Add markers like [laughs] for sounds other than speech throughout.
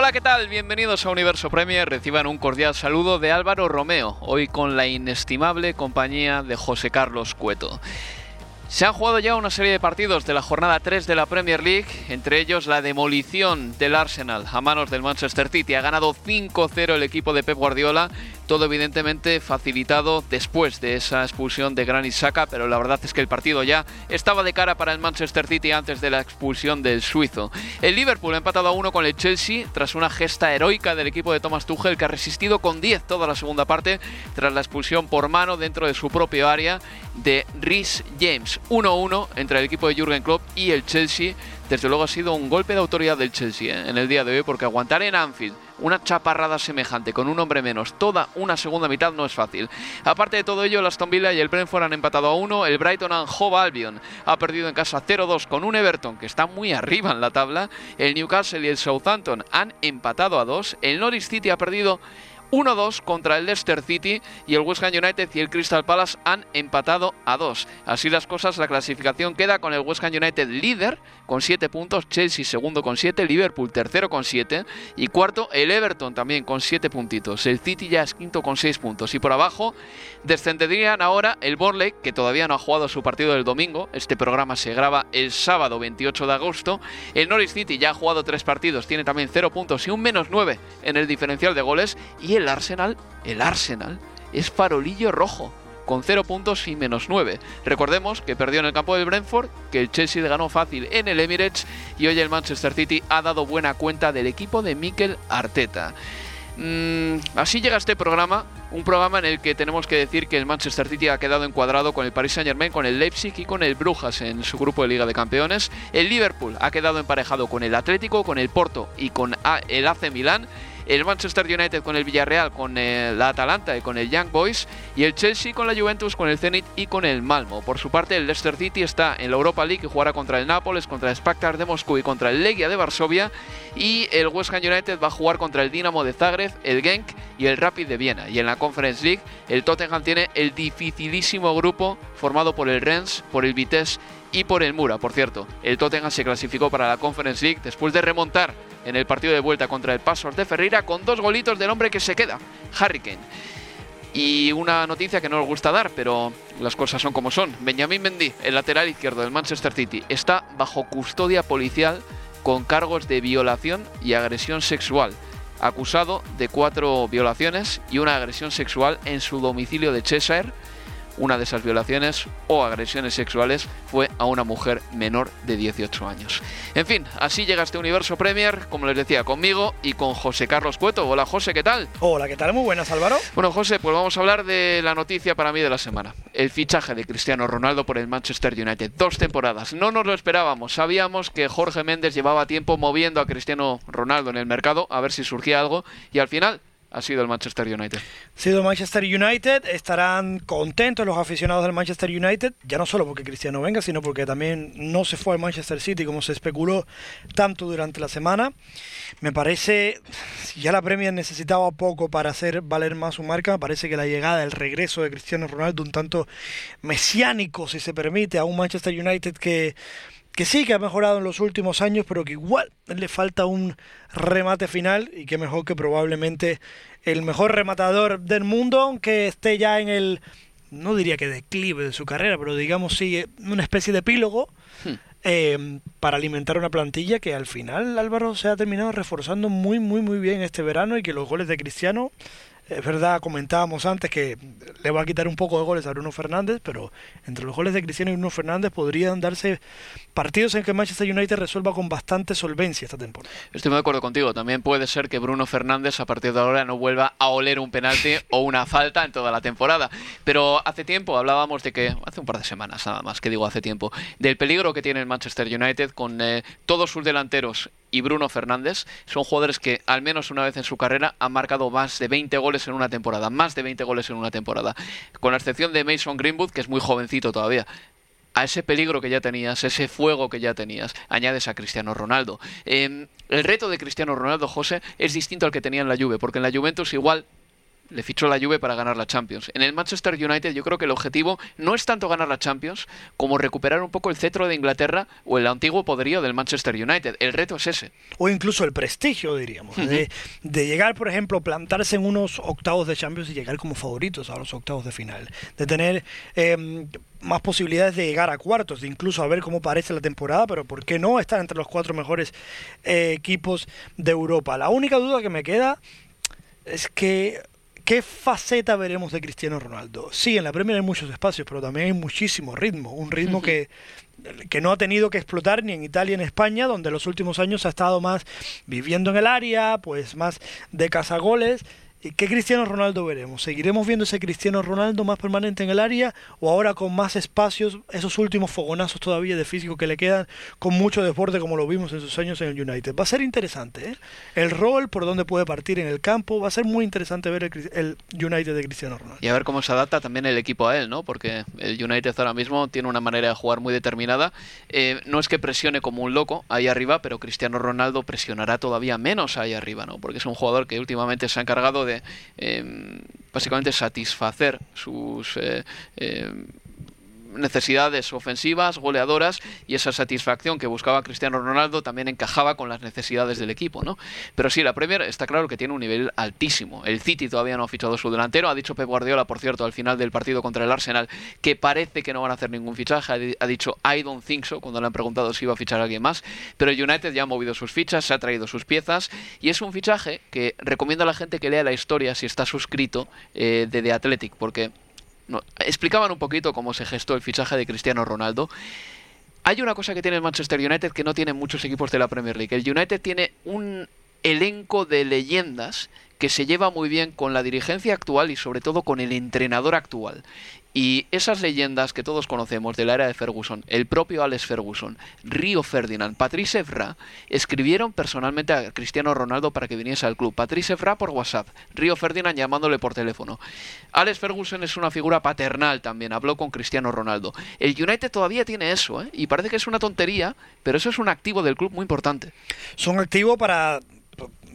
Hola, ¿qué tal? Bienvenidos a Universo Premier. Reciban un cordial saludo de Álvaro Romeo, hoy con la inestimable compañía de José Carlos Cueto. Se han jugado ya una serie de partidos de la jornada 3 de la Premier League, entre ellos la demolición del Arsenal a manos del Manchester City. Ha ganado 5-0 el equipo de Pep Guardiola, todo evidentemente facilitado después de esa expulsión de Granit Xhaka, pero la verdad es que el partido ya estaba de cara para el Manchester City antes de la expulsión del suizo. El Liverpool ha empatado a 1 con el Chelsea tras una gesta heroica del equipo de Thomas Tuchel que ha resistido con 10 toda la segunda parte tras la expulsión por mano dentro de su propio área de Rhys James. 1-1 entre el equipo de Jürgen Klopp y el Chelsea. Desde luego ha sido un golpe de autoridad del Chelsea ¿eh? en el día de hoy porque aguantar en Anfield una chaparrada semejante con un hombre menos toda una segunda mitad no es fácil. Aparte de todo ello, el Aston Villa y el Brentford han empatado a 1, el Brighton and Hove Albion ha perdido en casa 0-2 con un Everton que está muy arriba en la tabla, el Newcastle y el Southampton han empatado a 2, el Norwich City ha perdido 1-2 contra el Leicester City y el West Ham United y el Crystal Palace han empatado a 2. Así las cosas, la clasificación queda con el West Ham United líder con 7 puntos, Chelsea segundo con 7, Liverpool tercero con 7 y cuarto el Everton también con 7 puntitos. El City ya es quinto con 6 puntos y por abajo descenderían ahora el Borley que todavía no ha jugado su partido del domingo. Este programa se graba el sábado 28 de agosto. El Norwich City ya ha jugado 3 partidos, tiene también 0 puntos y un menos 9 en el diferencial de goles y el Arsenal, el Arsenal, es farolillo rojo, con 0 puntos y menos 9. Recordemos que perdió en el campo del Brentford, que el Chelsea le ganó fácil en el Emirates y hoy el Manchester City ha dado buena cuenta del equipo de Mikel Arteta. Mm, así llega este programa, un programa en el que tenemos que decir que el Manchester City ha quedado encuadrado con el Paris Saint Germain, con el Leipzig y con el Brujas en su grupo de Liga de Campeones. El Liverpool ha quedado emparejado con el Atlético, con el Porto y con el AC Milán el Manchester United con el Villarreal, con el Atalanta y con el Young Boys, y el Chelsea con la Juventus, con el Zenit y con el Malmo. Por su parte, el Leicester City está en la Europa League y jugará contra el Nápoles, contra el Shakhtar de Moscú y contra el Legia de Varsovia, y el West Ham United va a jugar contra el Dinamo de Zagreb, el Genk y el Rapid de Viena. Y en la Conference League, el Tottenham tiene el dificilísimo grupo formado por el Rennes, por el Vitesse y por el Mura. Por cierto, el Tottenham se clasificó para la Conference League después de remontar en el partido de vuelta contra el Pasos de Ferreira con dos golitos del hombre que se queda, Harry Kane. Y una noticia que no nos gusta dar, pero las cosas son como son. Benjamín Mendy, el lateral izquierdo del Manchester City, está bajo custodia policial con cargos de violación y agresión sexual, acusado de cuatro violaciones y una agresión sexual en su domicilio de Cheshire una de esas violaciones o agresiones sexuales fue a una mujer menor de 18 años. En fin, así llega este universo Premier, como les decía, conmigo y con José Carlos Cueto. Hola José, ¿qué tal? Hola, ¿qué tal? Muy buenas, Álvaro. Bueno, José, pues vamos a hablar de la noticia para mí de la semana. El fichaje de Cristiano Ronaldo por el Manchester United. Dos temporadas. No nos lo esperábamos. Sabíamos que Jorge Méndez llevaba tiempo moviendo a Cristiano Ronaldo en el mercado a ver si surgía algo y al final ha sido el Manchester United. Ha sido Manchester United, estarán contentos los aficionados del Manchester United, ya no solo porque Cristiano venga, sino porque también no se fue al Manchester City como se especuló tanto durante la semana. Me parece, ya la Premier necesitaba poco para hacer valer más su marca, me parece que la llegada, el regreso de Cristiano Ronaldo, un tanto mesiánico, si se permite, a un Manchester United que que sí que ha mejorado en los últimos años, pero que igual le falta un remate final y que mejor que probablemente el mejor rematador del mundo, aunque esté ya en el, no diría que declive de su carrera, pero digamos sí, una especie de epílogo. Hmm. Eh, para alimentar una plantilla que al final Álvaro se ha terminado reforzando muy muy muy bien este verano y que los goles de Cristiano es verdad, comentábamos antes que le va a quitar un poco de goles a Bruno Fernández, pero entre los goles de Cristiano y Bruno Fernández podrían darse partidos en que Manchester United resuelva con bastante solvencia esta temporada. Estoy muy de acuerdo contigo. También puede ser que Bruno Fernández a partir de ahora no vuelva a oler un penalti [laughs] o una falta en toda la temporada. Pero hace tiempo hablábamos de que, hace un par de semanas nada más, que digo hace tiempo, del peligro que tiene el Manchester United con eh, todos sus delanteros y Bruno Fernández son jugadores que al menos una vez en su carrera han marcado más de 20 goles en una temporada, más de 20 goles en una temporada, con la excepción de Mason Greenwood, que es muy jovencito todavía. A ese peligro que ya tenías, ese fuego que ya tenías, añades a Cristiano Ronaldo. Em, el reto de Cristiano Ronaldo, José, es distinto al que tenía en la Juve, porque en la Juventus igual le fichó la Juve para ganar la Champions. En el Manchester United yo creo que el objetivo no es tanto ganar la Champions como recuperar un poco el cetro de Inglaterra o el antiguo poderío del Manchester United. El reto es ese. O incluso el prestigio, diríamos, de, llegar, por ejemplo, plantarse en unos octavos de Champions y llegar como favoritos a los octavos de final. De tener... Em, más posibilidades de llegar a cuartos, de incluso a ver cómo parece la temporada, pero ¿por qué no estar entre los cuatro mejores eh, equipos de Europa? La única duda que me queda es que ¿Qué faceta veremos de Cristiano Ronaldo? Sí, en la Premier hay muchos espacios, pero también hay muchísimo ritmo. Un ritmo que, que no ha tenido que explotar ni en Italia ni en España, donde en los últimos años ha estado más viviendo en el área, pues más de cazagoles ¿Qué Cristiano Ronaldo veremos? ¿Seguiremos viendo ese Cristiano Ronaldo más permanente en el área o ahora con más espacios, esos últimos fogonazos todavía de físico que le quedan, con mucho deporte como lo vimos en sus años en el United? Va a ser interesante, ¿eh? El rol, por dónde puede partir en el campo, va a ser muy interesante ver el, United de Cristiano Ronaldo. Y a ver cómo se adapta también el equipo a él, ¿no? Porque el United ahora mismo tiene una manera de jugar muy determinada. Eh, no es que presione como un loco ahí arriba, pero Cristiano Ronaldo presionará todavía menos ahí arriba, ¿no? Porque es un jugador que últimamente se ha encargado de Em, básicamente satisfacer sus eh, em, necesidades ofensivas, goleadoras, y esa satisfacción que buscaba Cristiano Ronaldo también encajaba con las necesidades del equipo, ¿no? Pero sí, la Premier está claro que tiene un nivel altísimo. El City todavía no ha fichado su delantero, ha dicho Pep Guardiola, por cierto, al final del partido contra el Arsenal, que parece que no van a hacer ningún fichaje, ha dicho I don't think so, cuando le han preguntado si iba a fichar a alguien más, pero United ya ha movido sus fichas, se ha traído sus piezas, y es un fichaje que recomiendo a la gente que lea la historia si está suscrito eh, de The Athletic, porque explicaban un poquito cómo se gestó el fichaje de Cristiano Ronaldo. Hay una cosa que tiene el Manchester United que no tienen muchos equipos de la Premier League. El United tiene un elenco de leyendas que se lleva muy bien con la dirigencia actual y sobre todo con el entrenador actual. Y esas leyendas que todos conocemos de la era de Ferguson, el propio Alex Ferguson, Río Ferdinand, Patrice Evra, escribieron personalmente a Cristiano Ronaldo para que viniese al club. Patrice Evra por WhatsApp, Río Ferdinand llamándole por teléfono. Alex Ferguson es una figura paternal también, habló con Cristiano Ronaldo. El United todavía tiene eso, ¿eh? y parece que es una tontería, pero eso es un activo del club muy importante. Son activos para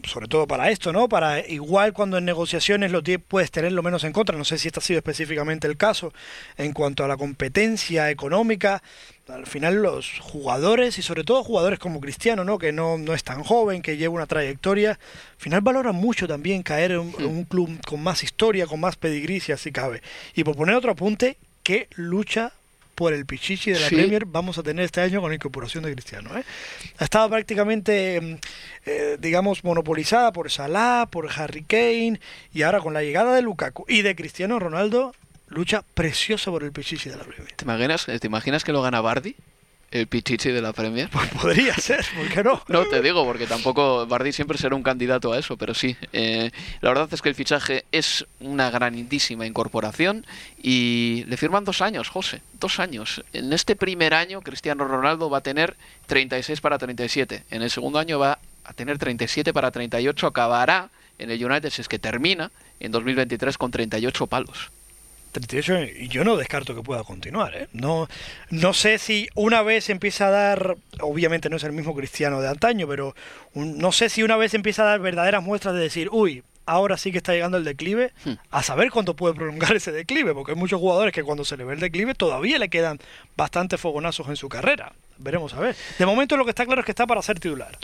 sobre todo para esto, ¿no? Para igual cuando en negociaciones lo puedes tener lo menos en contra, no sé si este ha sido específicamente el caso, en cuanto a la competencia económica, al final los jugadores y sobre todo jugadores como Cristiano, ¿no? Que no, no es tan joven, que lleva una trayectoria, al final valoran mucho también caer en un, club con más historia, con más pedigrí, si así cabe. Y por poner otro apunte, que lucha por el Pichichi de la Premier vamos a tener este año con la incorporación de Cristiano. ¿eh? Ha estado prácticamente, mm, eh, digamos, monopolizada por Salah, por Harry Kane y ahora con la llegada de Lukaku y de Cristiano Ronaldo, lucha preciosa por el Pichichi de la Premier. ¿Te imaginas, ¿Te imaginas que lo gana Bardi? El Pichichi de la Premier? Pues podría ser, ¿por qué no? No, te digo, porque tampoco Bardi siempre será un candidato a eso, pero sí. Eh, la verdad es que el fichaje es una grandísima incorporación y le firman dos años, José, dos años. En este primer año Cristiano Ronaldo va a tener 36 para 37, en el segundo año va a tener 37 para 38, acabará en el United si es que termina en 2023 con 38 palos. 38 y yo no descarto que pueda continuar. ¿eh? No, no sé si una vez empieza a dar, obviamente no es el mismo cristiano de antaño, pero no sé si una vez empieza a dar verdaderas muestras de decir, uy, ahora sí que está llegando el declive, hmm. a saber cuánto puede prolongar [laughs] ese declive, porque hay muchos jugadores que cuando se le ve el declive todavía le quedan bastantes fogonazos en su carrera. Veremos a ver. De momento lo que está claro es que está para ser titular.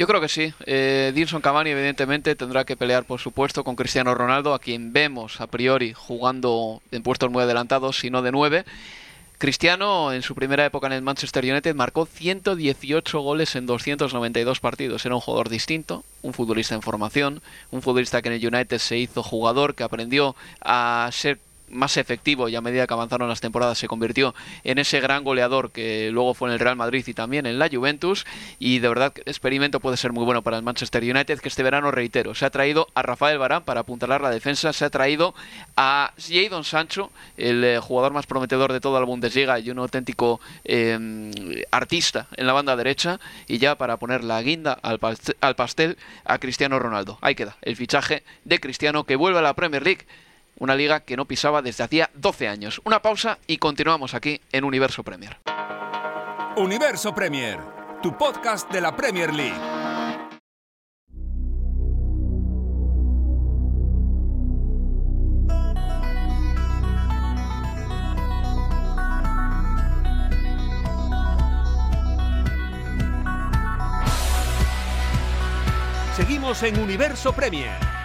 Yo creo que sí. Eh, Dinson Cavani evidentemente tendrá que pelear por supuesto con Cristiano Ronaldo, a quien vemos a priori jugando en puestos muy adelantados, sino de nueve. Cristiano, en su primera época en el Manchester United, marcó 118 goles en 292 partidos. Era un jugador distinto, un futbolista en formación, un futbolista que en el United se hizo jugador, que aprendió a ser más efectivo y a medida que avanzaron las temporadas se convirtió en ese gran goleador que luego fue en el Real Madrid y también en la Juventus. Y de verdad el experimento puede ser muy bueno para el Manchester United que este verano reitero se ha traído a Rafael Barán para apuntalar la defensa se ha traído a Jadon Sancho el eh, jugador más prometedor de toda la Bundesliga y un auténtico em, artista en la banda derecha. Y ya para poner la guinda al al pastel a Cristiano Ronaldo. Ahí queda el fichaje de Cristiano que vuelve a la Premier League una liga que no pisaba desde hacía 12 años. Una pausa y continuamos aquí en Universo Premier. Universo Premier, tu podcast de la Premier League. Seguimos en Universo Premier.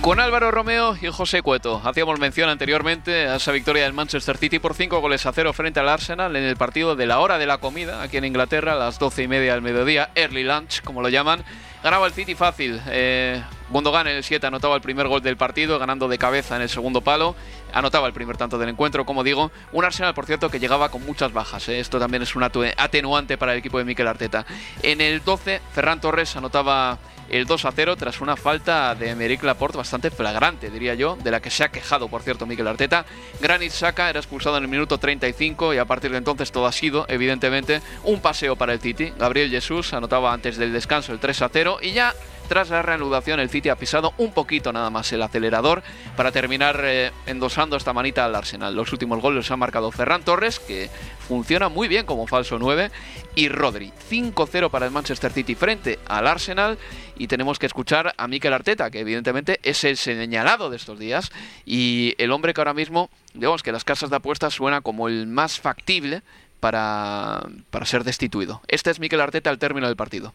Con Álvaro Romeo y José Cueto. Hacíamos mención anteriormente a esa victoria del Manchester City por 5 goles a 0 frente al Arsenal en el partido de la hora de la comida aquí en Inglaterra a las 12 y media del mediodía, early lunch como lo llaman. Ganaba el City fácil. Eh, Gundogan en el 7 anotaba el primer gol del partido, ganando de cabeza en el segundo palo. Anotaba el primer tanto del encuentro, como digo. Un Arsenal, por cierto, que llegaba con muchas bajas. Eh. Esto también es un atenuante para el equipo de Mikel Arteta. En el 12, Ferran Torres anotaba el 2 a 0 tras una falta de Emerick Laporte bastante flagrante, diría yo, de la que se ha quejado, por cierto, Mikel Arteta. Granit Saka era expulsado en el minuto 35 y a partir de entonces todo ha sido, evidentemente, un paseo para el City. Gabriel Jesús anotaba antes del descanso el 3 a 0 y ya tras la reanudación, el City ha pisado un poquito nada más el acelerador para terminar eh, endosando esta manita al Arsenal. Los últimos goles los ha marcado Ferran Torres, que funciona muy bien como falso 9, y Rodri. 5-0 para el Manchester City frente al Arsenal. Y tenemos que escuchar a Mikel Arteta, que evidentemente es el señalado de estos días y el hombre que ahora mismo, digamos que las casas de apuestas suena como el más factible para, para ser destituido. Este es Mikel Arteta al término del partido.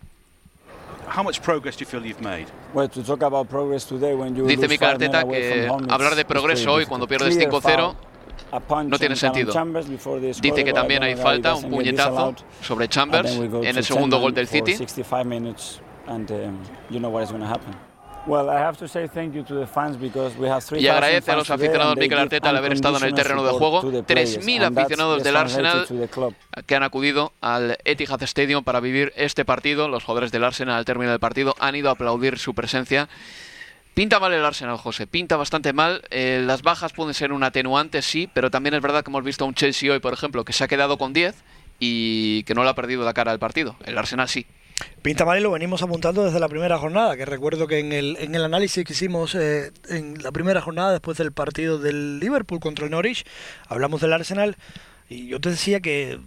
Dice Mikel Arteta que hablar de progreso hoy cuando pierdes 5-0 no tiene sentido. Dice que también hay falta, un puñetazo sobre Chambers en el segundo gol del City. Y agradece a los aficionados Mikel Arteta al haber estado en el terreno de juego. 3.000 aficionados del Arsenal que han acudido al Etihad Stadium para vivir este partido. Los jugadores del Arsenal al término del partido han ido a aplaudir su presencia. Pinta mal el Arsenal, José. Pinta bastante mal. Eh, las bajas pueden ser un atenuante, sí, pero también es verdad que hemos visto a un Chelsea hoy, por ejemplo, que se ha quedado con 10 y que no le ha perdido la cara al partido. El Arsenal sí. Pinta mal y lo venimos apuntando desde la primera jornada, que recuerdo que en el, en el análisis que hicimos eh, en la primera jornada después del partido del Liverpool contra el Norwich, hablamos del Arsenal y yo te decía que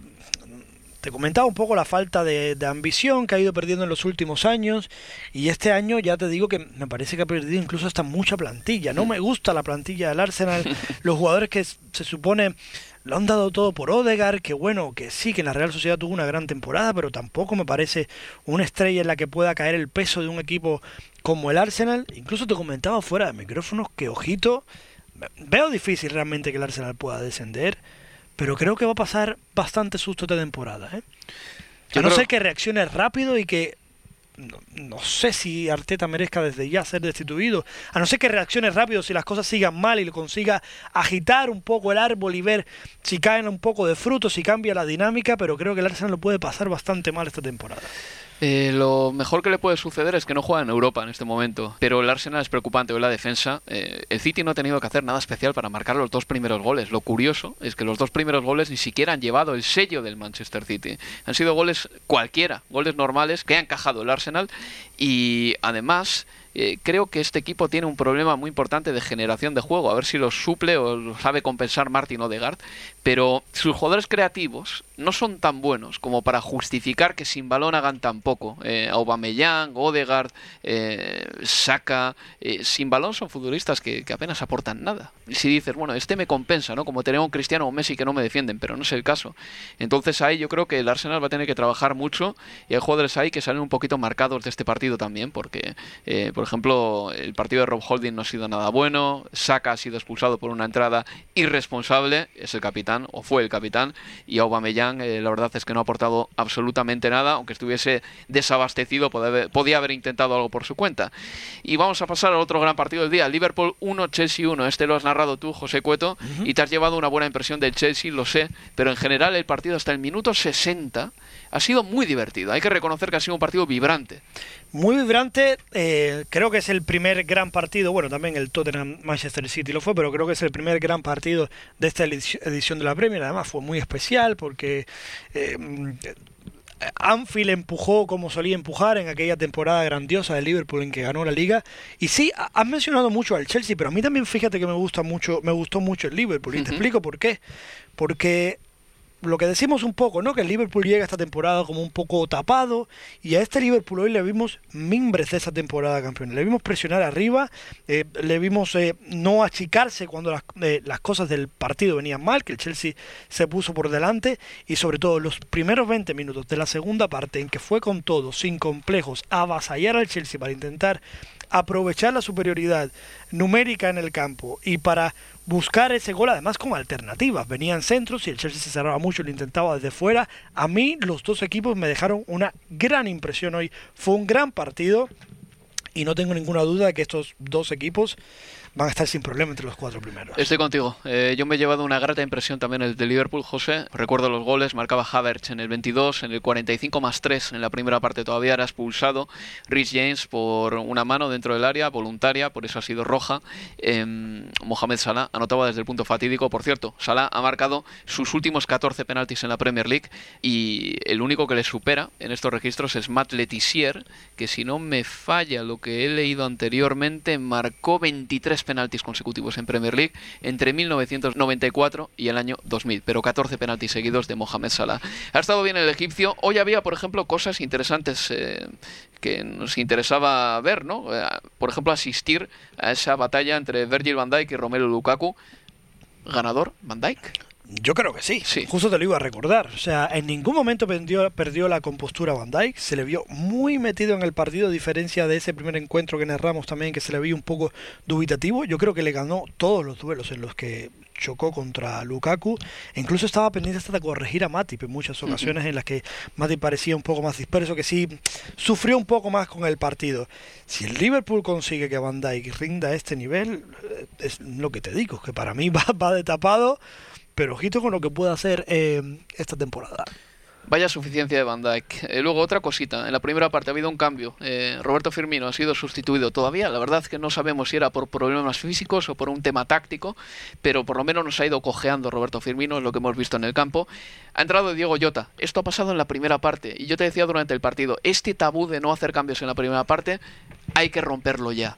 te comentaba un poco la falta de, ambición que ha ido perdiendo en los últimos años y este año ya te digo que me parece que ha perdido incluso hasta mucha plantilla. No me gusta la plantilla del Arsenal, [laughs] los jugadores que se supone lo han dado todo por Odegar, que bueno, que sí, que en la Real Sociedad tuvo una gran temporada, pero tampoco me parece una estrella en la que pueda caer el peso de un equipo como el Arsenal. Incluso te comentaba fuera de micrófonos que, ojito, veo difícil realmente que el Arsenal pueda descender, pero creo que va a pasar bastante susto esta temporada. ¿eh? A no ser que reaccione rápido y que no, sé si Arteta merezca desde ya ser destituido. A no ser que reaccione rápido si las cosas sigan mal y lo consiga agitar un poco el árbol y ver si caen un poco de frutos, si cambia la dinámica, pero creo que el Arsenal lo puede pasar bastante mal esta temporada. Eh, lo mejor que le puede suceder es que no juega en Europa en este momento, pero el Arsenal es preocupante hoy la defensa. Eh, el City no ha tenido que hacer nada especial para marcar los dos primeros goles. Lo curioso es que los dos primeros goles ni siquiera han llevado el sello del Manchester City. Han sido goles cualquiera, goles normales que ha encajado el Arsenal y además eh, creo que este equipo tiene un problema muy importante de generación de juego. A ver si lo suple o lo sabe compensar Martin Odegaard. Pero sus jugadores creativos no son tan buenos como para justificar que sin balón hagan tan poco. Eh, Aubameyang, Odegaard, eh, Saka, eh, sin balón son futbolistas que, apenas aportan nada. Y si dices, bueno, este me compensa, ¿no? Como tener un Cristiano o un Messi que no me defienden, pero no es el caso. Entonces ahí yo creo que el Arsenal va a tener que trabajar mucho y hay jugadores ahí que salen un poquito marcados de este partido también, porque, eh, por ejemplo, el partido de Rob Holding no ha sido nada bueno, Saka ha sido expulsado por una entrada irresponsable, es el capitán, o fue el capitán, y Aubameyang eh, la verdad es que no ha aportado absolutamente nada, aunque estuviese desabastecido, podía haber intentado algo por su cuenta. Y vamos a pasar al otro gran partido del día, Liverpool 1, Chelsea 1. Este lo has narrado tú, José Cueto, y te has llevado una buena impresión del Chelsea, lo sé, pero en general el partido hasta el minuto 60 ha sido muy divertido. Hay que reconocer que ha sido un partido vibrante. Muy vibrante, eh, creo que es el primer gran partido, bueno, también el Tottenham Manchester City lo fue, pero creo que es el primer gran partido de esta edición de la Premier. Además fue muy especial porque eh, Anfield empujó como solía empujar en aquella temporada grandiosa de Liverpool en que ganó la liga. Y sí, has mencionado mucho al Chelsea, pero a mí también fíjate que me gusta mucho, me gustó mucho el Liverpool. Y te explico por qué. Porque lo que decimos un poco, ¿no? Que el Liverpool llega esta temporada como un poco tapado y a este Liverpool hoy le vimos mimbres de esa temporada campeón. Le vimos presionar arriba, eh, le vimos eh, no achicarse cuando las, eh, las, cosas del partido venían mal, que el Chelsea se puso por delante y sobre todo los primeros 20 minutos de la segunda parte en que fue con todo, sin complejos, avasallar al Chelsea para intentar aprovechar la superioridad numérica en el campo y para buscar ese gol además con alternativas. Venían centros y el Chelsea se cerraba mucho, lo intentaba desde fuera. A mí los dos equipos me dejaron una gran impresión hoy. Fue un gran partido y no tengo ninguna duda de que estos dos equipos van a estar sin problema entre los cuatro primeros. Estoy contigo. Eh, yo me he llevado una grata impresión también el de Liverpool, José. Recuerdo los goles, marcaba Havertz en el 22, en el 45 más 3 en la primera parte todavía era expulsado. Rhys James por una mano dentro del área, voluntaria, por eso ha sido roja. Eh, Mohamed Salah anotaba desde el punto fatídico. Por cierto, Salah ha marcado sus últimos 14 penaltis en la Premier League y el único que le supera en estos registros es Matt Letizier, que si no me falla lo que he leído anteriormente, marcó 23 penaltis consecutivos en Premier League entre 1994 y el año 2000, pero 14 penaltis seguidos de Mohamed Salah. Ha estado bien el egipcio. Hoy había, por ejemplo, cosas interesantes eh, que nos interesaba ver, ¿no? Eh, por ejemplo, asistir a esa batalla entre Virgil van Dijk y Romelu Lukaku. Ganador, Van Dijk. Yo creo que sí. sí. Justo te lo iba a recordar. O sea, en ningún momento perdió, perdió la compostura Van Dijk. Se le vio muy metido en el partido, a diferencia de ese primer encuentro que narramos también, que se le vio un poco dubitativo. Yo creo que le ganó todos los duelos en los que chocó contra Lukaku. E incluso estaba pendiente hasta de corregir a Matip en muchas ocasiones en las que Matip parecía un poco más disperso, que sí sufrió un poco más con el partido. Si el Liverpool consigue que Van Dijk rinda a este nivel, eh, es lo que te digo, que para mí [laughs] va, va de tapado pero ojito con lo que puede hacer eh, esta temporada. Vaya suficiencia de Van Dijk. Eh, luego otra cosita, en la primera parte ha habido un cambio. Eh, Roberto Firmino ha sido sustituido todavía. La verdad es que no sabemos si era por problemas físicos o por un tema táctico, pero por lo menos nos ha ido cojeando Roberto Firmino, es lo que hemos visto en el campo. Ha entrado Diego Llota. Esto ha pasado en la primera parte y yo te decía durante el partido, este tabú de no hacer cambios en la primera parte hay que romperlo ya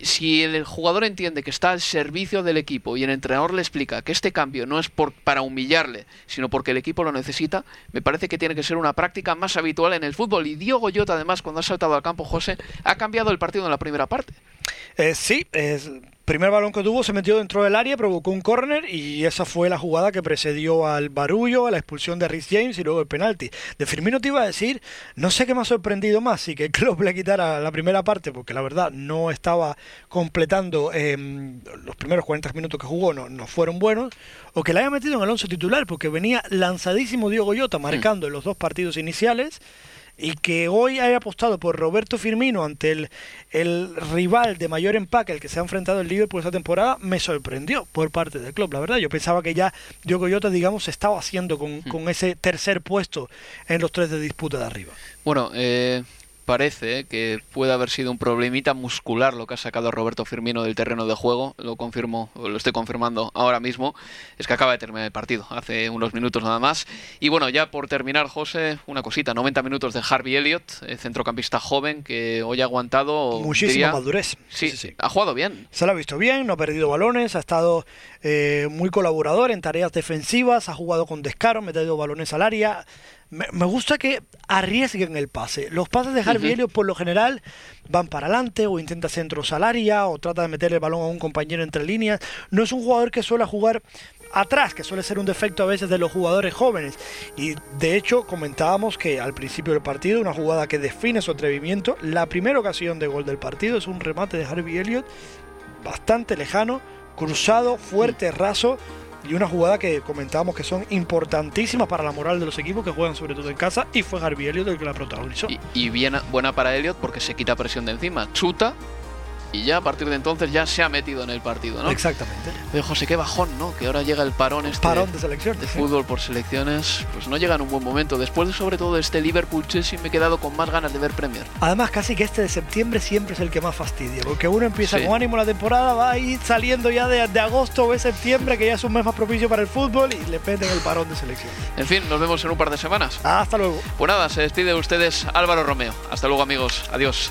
si el jugador entiende que está al servicio del equipo y el entrenador le explica que este cambio no es por, para humillarle, sino porque el equipo lo necesita, me parece que tiene que ser una práctica más habitual en el fútbol. Y Diego Llota, además, cuando ha saltado al campo, José, ha cambiado el partido en la primera parte. Eh, sí, es, primer balón que tuvo se metió dentro del área, provocó un córner y esa fue la jugada que precedió al barullo, a la expulsión de Rhys James y luego el penalti. De Firmino te iba a decir, no sé qué me ha sorprendido más, si que [laughs] club le quitara la primera parte, porque la verdad no estaba completando em, los primeros 40 minutos que jugó, no, no fueron buenos, o que le haya metido en el once titular, porque venía lanzadísimo Diego Goyota marcando en los dos partidos iniciales y que hoy haya apostado por Roberto Firmino ante el, el rival de mayor empaque al que se ha enfrentado el Liverpool esta temporada me sorprendió por parte del club, la verdad. Yo pensaba que ya Diogo Jota, digamos, estaba haciendo con, mm. con, ese tercer puesto en los tres de disputa de arriba. Bueno, eh, parece que puede haber sido un problemita muscular lo que ha sacado Roberto Firmino del terreno de juego. Lo confirmo, lo estoy confirmando ahora mismo. Es que acaba de terminar el partido, hace unos minutos nada más. Y bueno, ya por terminar, José, una cosita: 90 minutos de Harvey Elliott, centrocampista joven que hoy ha aguantado. Muchísima madurez. Sí, sí, ha jugado bien. Se lo ha visto bien, no ha perdido balones, ha estado eh, muy colaborador en tareas defensivas, ha jugado con descaro, metido balones al área me, gusta que arriesguen el pase. Los pases de Harvey por lo general van para adelante o intenta centro salaria o trata de meter el balón a un compañero entre líneas. No es un jugador que suele jugar atrás, que suele ser un defecto a veces de los jugadores jóvenes. Y de hecho comentábamos que al principio del partido, una jugada que define su atrevimiento, la primera ocasión de gol del partido es un remate de Harvey Elliott bastante lejano, cruzado, fuerte, raso y una jugada que comentábamos que son importantísimas para la moral de los equipos que juegan sobre todo en casa y fue Harvey Elliott el que la protagonizó. Y, y bien, buena para Elliott porque se quita presión de encima, chuta y ya a partir de entonces ya se ha metido en el partido, ¿no? Exactamente. Pero José, qué bajón, ¿no? Que ahora llega el parón este parón de selección de fútbol por selecciones, pues no llega en un buen momento. Después de sobre todo este Liverpool Chelsea me he quedado con más ganas de ver Premier. Además, casi que este de septiembre siempre es el que más fastidia, porque uno empieza con ánimo la temporada, va a ir saliendo ya de, de agosto o de septiembre, que ya es un mes más propicio para el fútbol y le peten el parón de selección. En fin, nos vemos en un par de semanas. Hasta luego. Pues nada, se despide de ustedes Álvaro Romeo. Hasta luego amigos. Adiós.